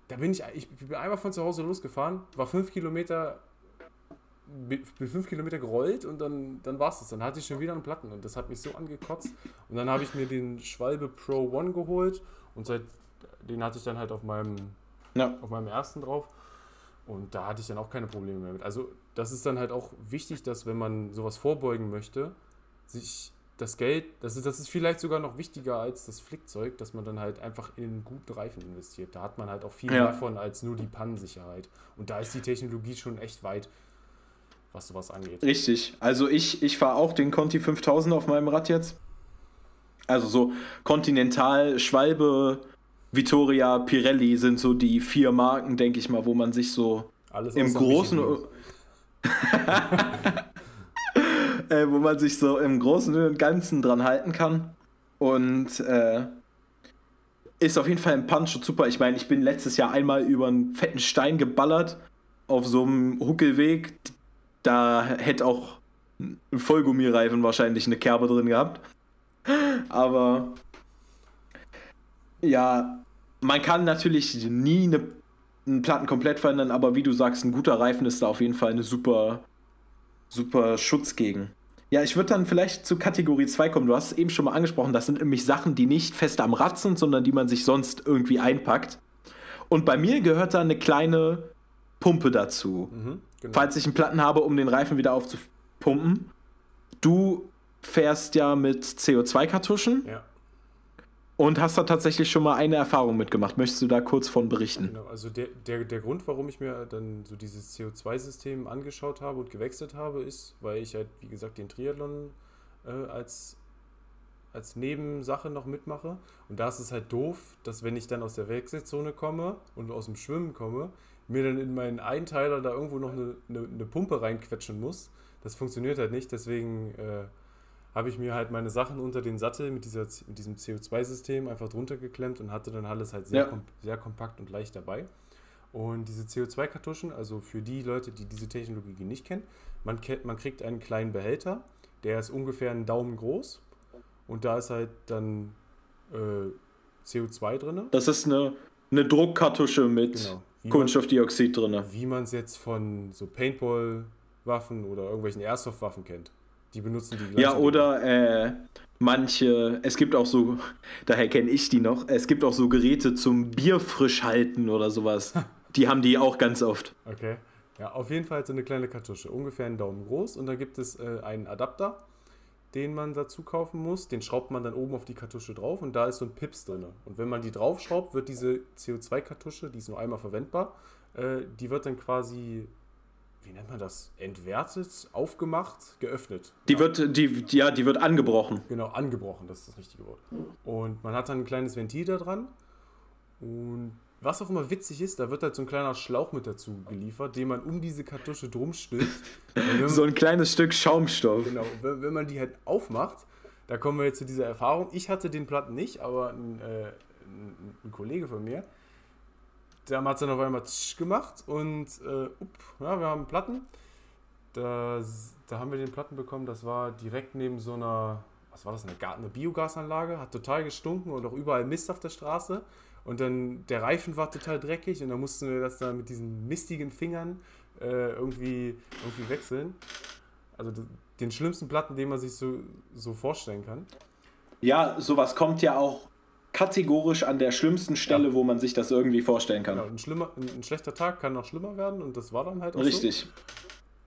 da bin ich, ich bin einmal von zu Hause losgefahren, war fünf Kilometer, bin fünf Kilometer gerollt und dann, dann war es das. Dann hatte ich schon wieder einen Platten und das hat mich so angekotzt. Und dann habe ich mir den Schwalbe Pro One geholt und seit, den hatte ich dann halt auf meinem, Ja. auf meinem ersten drauf. Und da hatte ich dann auch keine Probleme mehr mit. Also, das ist dann halt auch wichtig, dass wenn man sowas vorbeugen möchte, sich das Geld, das ist, das ist vielleicht sogar noch wichtiger als das Flickzeug, dass man dann halt einfach in einen guten Reifen investiert. Da hat man halt auch viel Ja. mehr von als nur die Pannensicherheit. Und da ist die Technologie schon echt weit, was sowas angeht. Richtig. Also ich, ich fahre auch den Conti 5000 auf meinem Rad jetzt. Also so Continental, Schwalbe, Vittoria, Pirelli sind so die vier Marken, denke ich mal, wo man sich so Alles im Großen. äh, wo man sich so im Großen und Ganzen dran halten kann. Und äh, ist auf jeden Fall ein Punch super. Ich meine, ich bin letztes Jahr einmal über einen fetten Stein geballert auf so einem Huckelweg. Da hätte auch ein Vollgummireifen wahrscheinlich eine Kerbe drin gehabt. Aber ja, man kann natürlich nie eine, einen Platten komplett verändern, aber wie du sagst, ein guter Reifen ist da auf jeden Fall eine super, super Schutz gegen. Ja, ich würde dann vielleicht zu Kategorie 2 kommen. Du hast es eben schon mal angesprochen, das sind nämlich Sachen, die nicht fest am Rad sind, sondern die man sich sonst irgendwie einpackt. Und bei mir gehört da eine kleine Pumpe dazu. Mhm, genau. Falls ich einen Platten habe, um den Reifen wieder aufzupumpen. Du fährst ja mit CO2-Kartuschen. Ja. Und hast da tatsächlich schon mal eine Erfahrung mitgemacht. Möchtest du da kurz von berichten? Genau, also der, der, der Grund, warum ich mir dann so dieses CO2-System angeschaut habe und gewechselt habe, ist, weil ich halt, wie gesagt, den Triathlon äh, als, als Nebensache noch mitmache. Und da ist es halt doof, dass wenn ich dann aus der Wechselzone komme und aus dem Schwimmen komme, mir dann in meinen Einteiler da irgendwo noch eine, eine, eine Pumpe reinquetschen muss. Das funktioniert halt nicht, deswegen... Äh, habe ich mir halt meine Sachen unter den Sattel mit, dieser, mit diesem CO2-System einfach drunter geklemmt und hatte dann alles halt sehr, ja. kom sehr kompakt und leicht dabei. Und diese CO2-Kartuschen, also für die Leute, die diese Technologie nicht kennen, man, kennt, man kriegt einen kleinen Behälter, der ist ungefähr einen Daumen groß und da ist halt dann äh, CO2 drin. Das ist eine, eine Druckkartusche mit genau. Kohlenstoffdioxid drin. Wie man es jetzt von so Paintball-Waffen oder irgendwelchen Airsoft-Waffen kennt. Die benutzen die Ja, oder äh, manche, es gibt auch so, daher kenne ich die noch, es gibt auch so Geräte zum Bier frisch halten oder sowas. die haben die auch ganz oft. Okay. Ja, auf jeden Fall so eine kleine Kartusche, ungefähr einen Daumen groß. Und da gibt es äh, einen Adapter, den man dazu kaufen muss. Den schraubt man dann oben auf die Kartusche drauf und da ist so ein Pips drin. Und wenn man die draufschraubt, wird diese CO2-Kartusche, die ist nur einmal verwendbar, äh, die wird dann quasi wie nennt man das, entwertet, aufgemacht, geöffnet. Die ja. wird, die, ja, die wird angebrochen. Genau, angebrochen, das ist das richtige Wort. Und man hat dann ein kleines Ventil da dran. Und was auch immer witzig ist, da wird halt so ein kleiner Schlauch mit dazu geliefert, den man um diese Kartusche drum stülpt. so ein kleines Stück Schaumstoff. Genau, wenn, wenn, man die halt aufmacht, da kommen wir jetzt zu dieser Erfahrung. Ich hatte den Platten nicht, aber ein, äh, ein, ein Kollege von mir, der hat es dann auf einmal gemacht und äh, up, ja, wir haben Platten. Da, da haben wir den Platten bekommen, das war direkt neben so einer, was war das, eine, eine Biogasanlage, hat total gestunken und auch überall Mist auf der Straße. Und dann der Reifen war total dreckig und dann mussten wir das dann mit diesen mistigen Fingern äh, irgendwie, irgendwie wechseln. Also den schlimmsten Platten, den man sich so, so vorstellen kann. Ja, sowas kommt ja auch kategorisch an der schlimmsten Stelle, ja. wo man sich das irgendwie vorstellen kann. Genau, ein, schlimmer, ein, ein, schlechter Tag kann noch schlimmer werden und das war dann halt auch Richtig. So.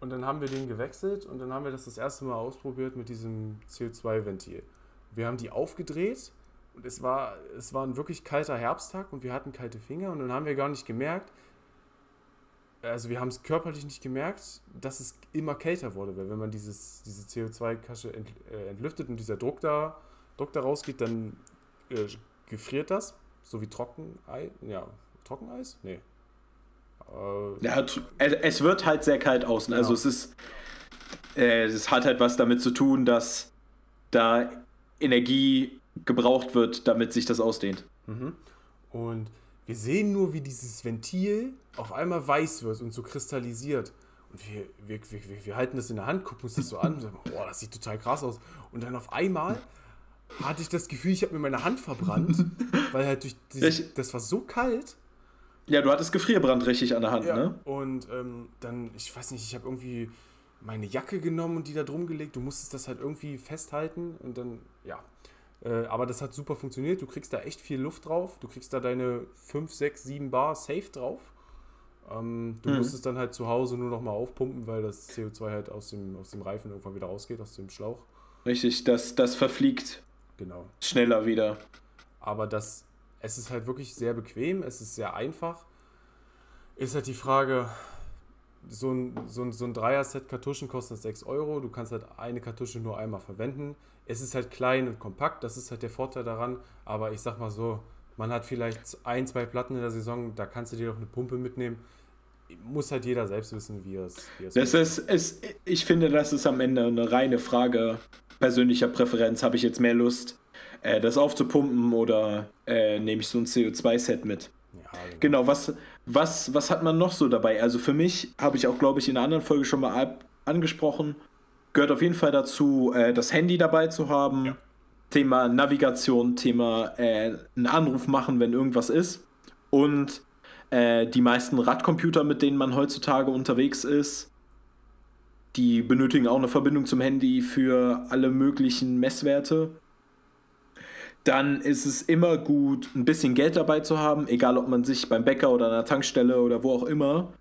Und dann haben wir den gewechselt und dann haben wir das das erste Mal ausprobiert mit diesem CO2-Ventil. Wir haben die aufgedreht und es war, es war ein wirklich kalter Herbsttag und wir hatten kalte Finger und dann haben wir gar nicht gemerkt, also wir haben es körperlich nicht gemerkt, dass es immer kälter wurde, weil wenn man dieses, diese CO2-Kasche ent, äh, entlüftet und dieser Druck da, Druck da rausgeht, dann äh, gefriert das, so wie Trockeneis. Ja, Trockeneis? Nee. Äh, ja, es wird halt sehr kalt außen. Also genau. Also es ist. Äh, es hat halt was damit zu tun, dass da Energie gebraucht wird, damit sich das ausdehnt. Mhm. Und wir sehen nur, wie dieses Ventil auf einmal weiß wird und so kristallisiert. Und wir, wir, wir, wir halten das in der Hand, gucken uns das so an und sagen, boah, das sieht total krass aus. Und dann auf einmal hatte ich das Gefühl, ich habe mir meine Hand verbrannt, weil halt durch diese, das war so kalt. Ja, du hattest Gefrierbrand richtig an der Hand, ja, ne? Und ähm, dann, ich weiß nicht, ich habe irgendwie meine Jacke genommen und die da drum gelegt. Du musstest das halt irgendwie festhalten und dann, ja. Äh, aber das hat super funktioniert. Du kriegst da echt viel Luft drauf. Du kriegst da deine 5, 6, 7 Bar safe drauf. Ähm, du mhm. musst es dann halt zu Hause nur noch mal aufpumpen, weil das CO2 halt aus dem, aus dem Reifen irgendwann wieder rausgeht, aus dem Schlauch. Richtig, das, das verfliegt Genau. Schneller wieder. Aber das, es ist halt wirklich sehr bequem, es ist sehr einfach. Ist halt die Frage, so ein, so ein, so ein Dreier-Set Kartuschen kostet 6 Euro. Du kannst halt eine Kartusche nur einmal verwenden. Es ist halt klein und kompakt, das ist halt der Vorteil daran. Aber ich sag mal so, man hat vielleicht ein, zwei Platten in der Saison, da kannst du dir doch eine Pumpe mitnehmen. Muss halt jeder selbst wissen, wie er es. Das ist, ist, ich finde, das ist am Ende eine reine Frage persönlicher Präferenz habe ich jetzt mehr Lust, äh, das aufzupumpen oder äh, nehme ich so ein CO2-Set mit. Ja, Genau, was, was, was hat man noch so dabei? Also für mich habe ich auch, glaube ich, in einer anderen Folge schon mal ab- angesprochen, gehört auf jeden Fall dazu, äh, das Handy dabei zu haben. Ja. Thema Navigation, Thema äh, einen Anruf machen, wenn irgendwas ist. Und äh, die meisten Radcomputer, mit denen man heutzutage unterwegs ist, die benötigen auch eine Verbindung zum Handy für alle möglichen Messwerte. Dann ist es immer gut, ein bisschen Geld dabei zu haben, egal ob man sich beim Bäcker oder an der Tankstelle oder wo auch immer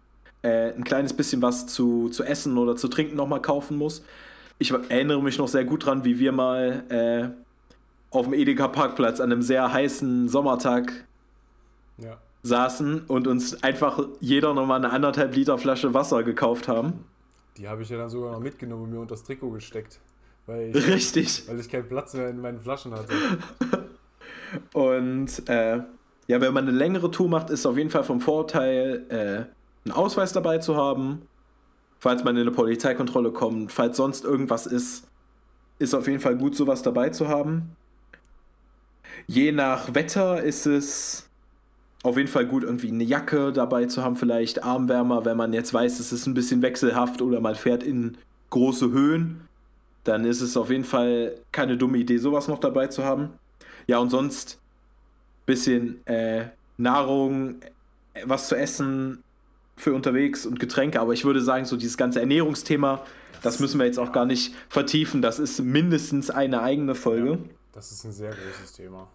äh, ein kleines bisschen was zu, zu essen oder zu trinken nochmal kaufen muss. Ich erinnere mich noch sehr gut dran, wie wir mal äh, auf dem Edeka-Parkplatz an einem sehr heißen Sommertag ja. Saßen und uns einfach jeder nochmal eine anderthalb Liter Flasche Wasser gekauft haben. Die habe ich ja dann sogar noch mitgenommen und mir unter das Trikot gesteckt. Weil ich, Richtig. weil ich keinen Platz mehr in meinen Flaschen hatte. Und äh, ja, wenn man eine längere Tour macht, ist auf jeden Fall vom Vorteil, äh, einen Ausweis dabei zu haben, falls man in eine Polizeikontrolle kommt, falls sonst irgendwas ist, ist auf jeden Fall gut, sowas dabei zu haben. Je nach Wetter ist es auf jeden Fall gut, irgendwie eine Jacke dabei zu haben, vielleicht Armwärmer, wenn man jetzt weiß, es ist ein bisschen wechselhaft oder man fährt in große Höhen, dann ist es auf jeden Fall keine dumme Idee, sowas noch dabei zu haben. Ja, und sonst bisschen äh, Nahrung, äh, was zu essen für unterwegs und Getränke. Aber ich würde sagen, so dieses ganze Ernährungsthema, das müssen wir jetzt auch gar nicht vertiefen. Das ist mindestens eine eigene Folge. Das ist ein sehr großes Thema.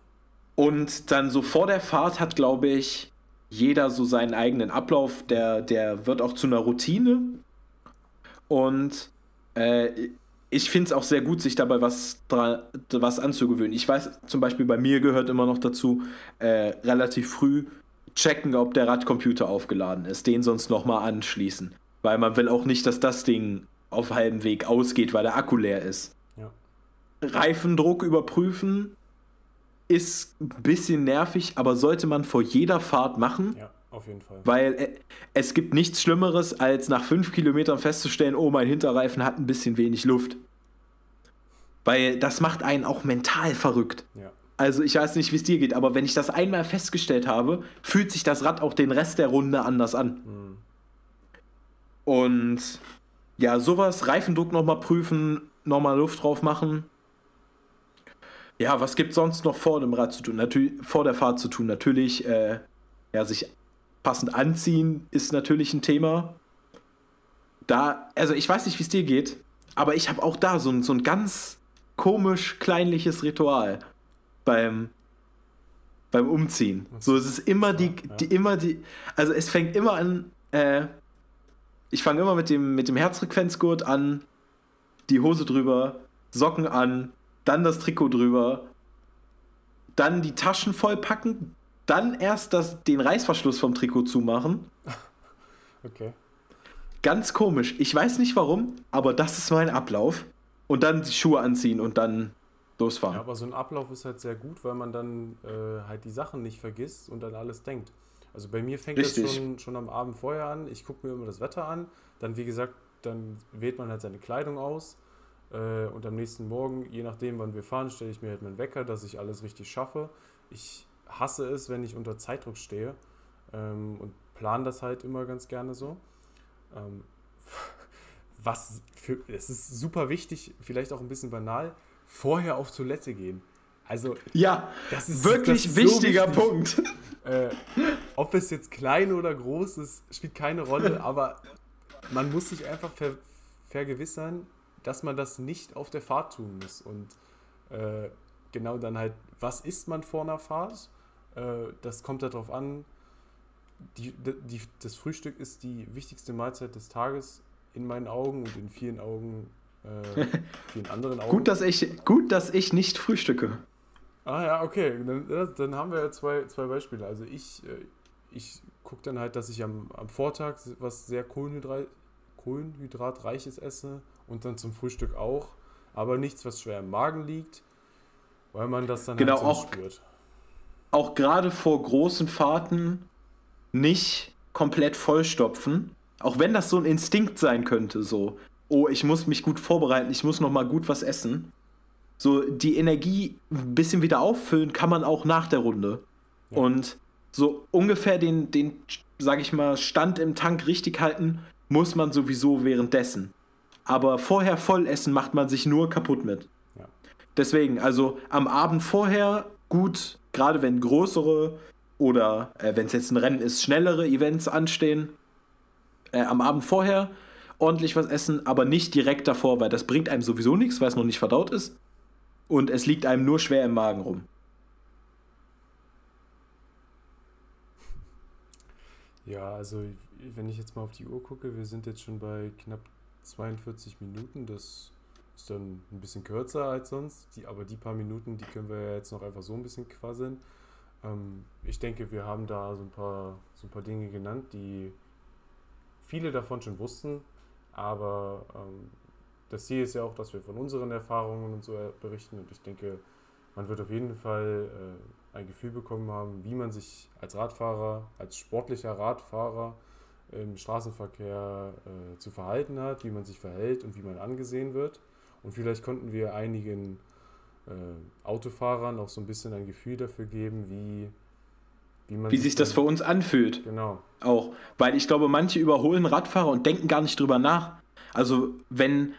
Und dann so vor der Fahrt hat, glaube ich, jeder so seinen eigenen Ablauf. Der, der wird auch zu einer Routine. Und äh, ich finde es auch sehr gut, sich dabei was, dra was anzugewöhnen. Ich weiß, zum Beispiel bei mir gehört immer noch dazu, äh, relativ früh checken, ob der Radcomputer aufgeladen ist, den sonst nochmal anschließen. Weil man will auch nicht, dass das Ding auf halbem Weg ausgeht, weil der Akku leer ist. Ja. Reifendruck überprüfen ist ein bisschen nervig, aber sollte man vor jeder Fahrt machen, Ja, auf jeden Fall. weil äh, es gibt nichts Schlimmeres, als nach fünf Kilometern festzustellen, oh, mein Hinterreifen hat ein bisschen wenig Luft. Weil das macht einen auch mental verrückt. Ja. Also ich weiß nicht, wie es dir geht, aber wenn ich das einmal festgestellt habe, fühlt sich das Rad auch den Rest der Runde anders an. Mhm. Und ja, sowas, Reifendruck nochmal prüfen, nochmal Luft drauf machen. Ja, was gibt sonst noch vor dem Rad zu tun? Natürlich, vor der Fahrt zu tun. Natürlich, äh, ja, sich passend anziehen ist natürlich ein Thema. Da, also ich weiß nicht, wie es dir geht, aber ich habe auch da so ein, so ein ganz komisch kleinliches Ritual beim, beim Umziehen. So, es ist immer die, die, immer die, also es fängt immer an, äh, ich fange immer mit dem, mit dem Herzfrequenzgurt an, die Hose drüber, Socken an, dann das Trikot drüber, dann die Taschen vollpacken, dann erst das, den Reißverschluss vom Trikot zumachen. Okay. Ganz komisch. Ich weiß nicht warum, aber das ist mein Ablauf. Und dann die Schuhe anziehen und dann Ja, losfahren. aber so ein Ablauf ist halt sehr gut, weil man dann äh, halt die Sachen nicht vergisst und dann alles denkt. Also bei mir fängt Richtig. das schon, schon am Abend vorher an. Ich gucke mir immer das Wetter an. Dann, wie gesagt, dann wählt man halt seine Kleidung aus. Äh, und am nächsten Morgen, je nachdem, wann wir fahren, stelle ich mir halt meinen Wecker, dass ich alles richtig schaffe. Ich hasse es, wenn ich unter Zeitdruck stehe ähm, und plane das halt immer ganz gerne so. Ähm, was für, es ist super wichtig, vielleicht auch ein bisschen banal, vorher auf Toilette gehen. Also, Ja, das ist wirklich das ist so wichtiger wichtig. Punkt. Äh, ob es jetzt klein oder groß ist, spielt keine Rolle, aber man muss sich einfach ver vergewissern, dass man das nicht auf der Fahrt tun muss. Und äh, genau dann halt, was isst man vor einer Fahrt? Äh, das kommt darauf an. Die, die, das Frühstück ist die wichtigste Mahlzeit des Tages in meinen Augen und in vielen Augen, äh, vielen anderen Augen. Gut, dass ich, gut, dass ich nicht frühstücke. Ah ja, okay. Dann, dann haben wir ja zwei, zwei Beispiele. Also ich, äh, ich gucke dann halt, dass ich am, am Vortag was sehr Kohlenhydrat, Kohlenhydratreiches esse und dann zum Frühstück auch. Aber nichts, was schwer im Magen liegt, weil man das dann Genau, halt so auch- spürt. Auch gerade vor großen Fahrten nicht komplett vollstopfen. Auch wenn das so ein Instinkt sein könnte, so. Oh, ich muss mich gut vorbereiten, ich muss noch mal gut was essen. so die Energie ein bisschen wieder auffüllen kann man auch nach der Runde. Ja. Und so ungefähr den, den, sag ich mal, Stand im Tank richtig halten, muss man sowieso währenddessen. Aber vorher voll essen macht man sich nur kaputt mit. Ja. Deswegen, also am Abend vorher gut, gerade wenn größere oder äh, wenn es jetzt ein Rennen ist, schnellere Events anstehen, äh, am Abend vorher ordentlich was essen, aber nicht direkt davor, weil das bringt einem sowieso nichts, weil es noch nicht verdaut ist. Und es liegt einem nur schwer im Magen rum. Ja, also wenn ich jetzt mal auf die Uhr gucke, wir sind jetzt schon bei knapp 42 Minuten. Das ist dann ein bisschen kürzer als sonst. Die, aber die paar Minuten, die können wir ja jetzt noch einfach so ein bisschen quasseln. Ähm, ich denke, wir haben da so ein, paar, so ein paar Dinge genannt, die viele davon schon wussten. Aber ähm, das Ziel ist ja auch, dass wir von unseren Erfahrungen und so berichten. Und ich denke, man wird auf jeden Fall äh, ein Gefühl bekommen haben, wie man sich als Radfahrer, als sportlicher Radfahrer im Straßenverkehr äh, zu verhalten hat, wie man sich verhält und wie man angesehen wird. Und vielleicht konnten wir einigen äh, Autofahrern auch so ein bisschen ein Gefühl dafür geben, wie, wie, man wie sich das für uns anfühlt. Genau. Auch. Weil ich glaube, manche überholen Radfahrer und denken gar nicht drüber nach. Also, wenn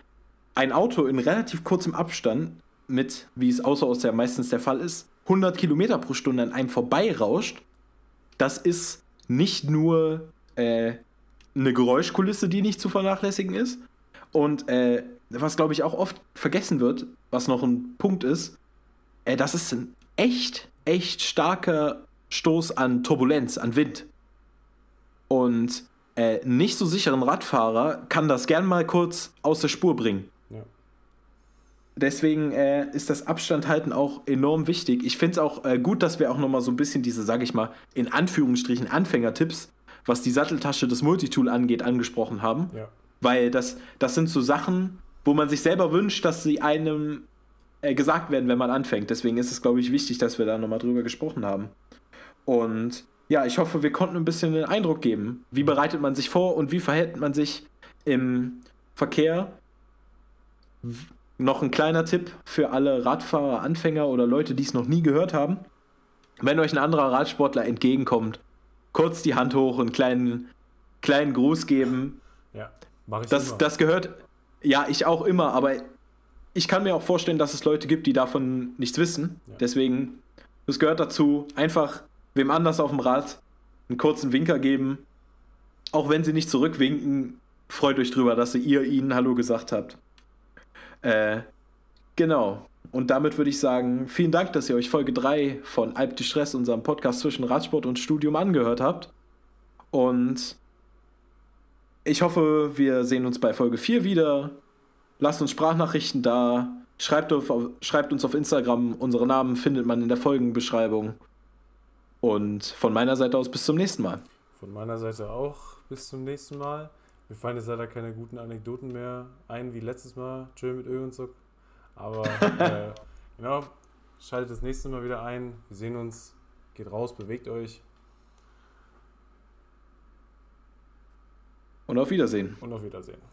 ein Auto in relativ kurzem Abstand mit, wie es außer aus ja meistens der Fall ist, 100 Kilometer pro Stunde an einem vorbeirauscht, das ist nicht nur äh, eine Geräuschkulisse, die nicht zu vernachlässigen ist. Und äh, was, glaube ich, auch oft vergessen wird, was noch ein Punkt ist, äh, das ist ein echt, echt starker Stoß an Turbulenz, an Wind. Und äh, nicht so sicheren Radfahrer kann das gern mal kurz aus der Spur bringen. Deswegen äh, ist das Abstandhalten auch enorm wichtig. Ich finde es auch äh, gut, dass wir auch nochmal so ein bisschen diese, sage ich mal, in Anführungsstrichen Anfängertipps, was die Satteltasche des Multitool angeht, angesprochen haben. Ja. Weil das, das sind so Sachen, wo man sich selber wünscht, dass sie einem äh, gesagt werden, wenn man anfängt. Deswegen ist es, glaube ich, wichtig, dass wir da nochmal drüber gesprochen haben. Und ja, ich hoffe, wir konnten ein bisschen den Eindruck geben. Wie bereitet man sich vor und wie verhält man sich im Verkehr? Noch ein kleiner Tipp für alle Radfahrer, Anfänger oder Leute, die es noch nie gehört haben. Wenn euch ein anderer Radsportler entgegenkommt, kurz die Hand hoch und einen kleinen, kleinen Gruß geben. Ja, mache ich das, immer. Das gehört, ja, ich auch immer, aber ich kann mir auch vorstellen, dass es Leute gibt, die davon nichts wissen. Ja. Deswegen, es gehört dazu, einfach wem anders auf dem Rad einen kurzen Winker geben. Auch wenn sie nicht zurückwinken, freut euch drüber, dass ihr ihnen Hallo gesagt habt. Äh, genau. Und damit würde ich sagen, vielen Dank, dass ihr euch Folge 3 von Alp die Stress, unserem Podcast zwischen Radsport und Studium, angehört habt. Und ich hoffe, wir sehen uns bei Folge 4 wieder. Lasst uns Sprachnachrichten da. Schreibt, auf, schreibt uns auf Instagram. Unsere Namen findet man in der Folgenbeschreibung. Und von meiner Seite aus bis zum nächsten Mal. Von meiner Seite auch bis zum nächsten Mal. Mir fallen jetzt leider keine guten Anekdoten mehr ein wie letztes Mal. Chill mit Öl und so. Aber äh, genau, schaltet das nächste Mal wieder ein. Wir sehen uns. Geht raus, bewegt euch. Und auf Wiedersehen. Und auf Wiedersehen.